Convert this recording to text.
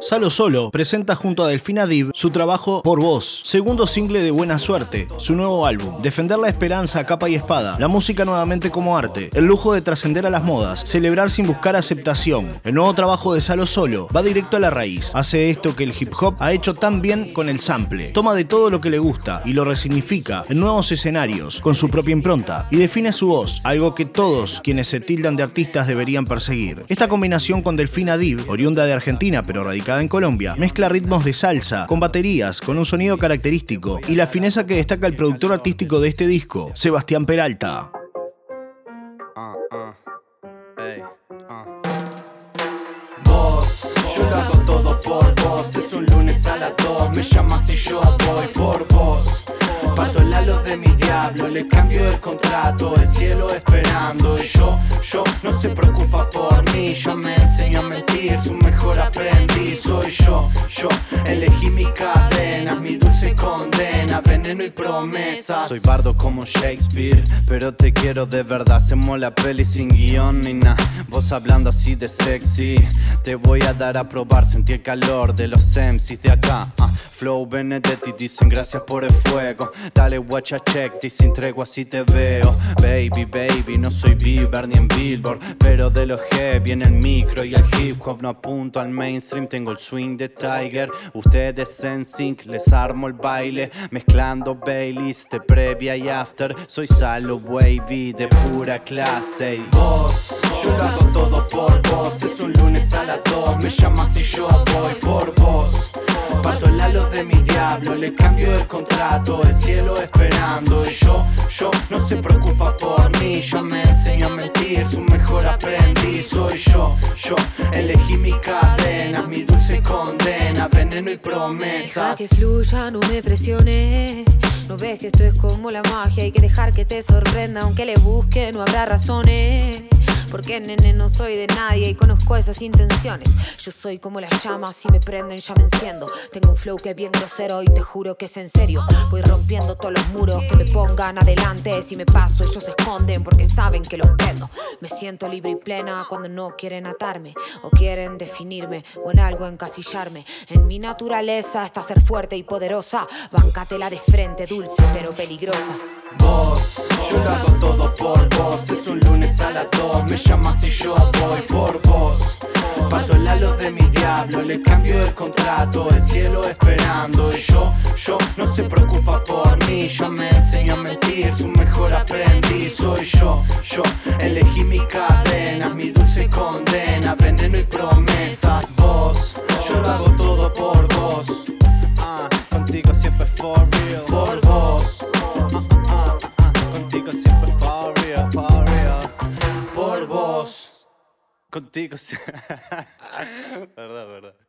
Salo Solo presenta junto a Delfina Div su trabajo Por Vos, segundo single de Buena Suerte, su nuevo álbum. Defender la esperanza a capa y espada, la música nuevamente como arte, el lujo de trascender a las modas, celebrar sin buscar aceptación. El nuevo trabajo de Salo Solo va directo a la raíz, hace esto que el hip hop ha hecho tan bien con el sample. Toma de todo lo que le gusta y lo resignifica en nuevos escenarios, con su propia impronta, y define su voz, algo que todos quienes se tildan de artistas deberían perseguir. Esta combinación con Delfina Div, oriunda de Argentina pero radicada en Colombia, mezcla ritmos de salsa con baterías, con un sonido característico y la fineza que destaca el productor artístico de este disco, Sebastián Peralta. Yo lo hago todo por vos. Es un lunes a las 2, me llamas y yo voy por vos. Parto la luz de mi diablo, le cambio el contrato, el cielo esperando. Y yo, yo no se preocupa por mí, yo me enseño a mentir, su mejor aprendiz soy yo. Yo elegí mi cadena, mi dulce condena, veneno y promesas. Soy bardo como Shakespeare, pero te quiero de verdad. Hacemos la peli sin guion ni nada. Vos hablando así de sexy, te voy a dar a probar. Sentí el calor de los MCs de acá. ah. Flow Benedetti dicen gracias por el fuego. Dale watch a check, sin tregua así te veo. Baby, baby, no soy Bieber ni en Billboard, pero de los G viene el micro y el hip hop. No apunto al mainstream, tengo el swing de Tiger. Ustedes en les armo el baile, mezclando Baileys de previa y after. Soy Salo Wavy de pura clase. y Vos, yo lo hago todo por vos. Es un lunes a las 2, me llamas y yo voy por vos. Parto la luz de mi diablo, le cambio el contrato, el cielo esperando. Y yo, yo no se preocupa por mí, yo me enseño a mentir, su mejor aprendiz soy yo. Yo elegí mi cadena, mi dulce condena, veneno y Deja promesas. que fluya, no me presiones. No ves que esto es como la magia, hay que dejar que te sorprenda, aunque le busque, no habrá razones. Porque nene no soy de nadie y conozco esas intenciones. Yo soy como las llamas, si me prenden ya me enciendo. Tengo un flow que es bien grosero y te juro que es en serio. Voy rompiendo todos los muros que me pongan adelante. Si me paso, ellos se esconden porque saben que los prendo. Me siento libre y plena cuando no quieren atarme o quieren definirme o en algo encasillarme. En mi naturaleza está ser fuerte y poderosa. Bancatela de frente, dulce pero peligrosa. Vos, yo lo hago todo por vos. Es un lunes a las 2, me llamas y yo voy por vos. Parto la luz de mi diablo, le cambio el contrato, el cielo esperando. Y yo, yo no se preocupa por mí, yo me enseño a mentir, su mejor aprendiz soy yo. Yo elegí mi cadena, mi dulce condena, veneno y promesas. Contigo verdad, verdad.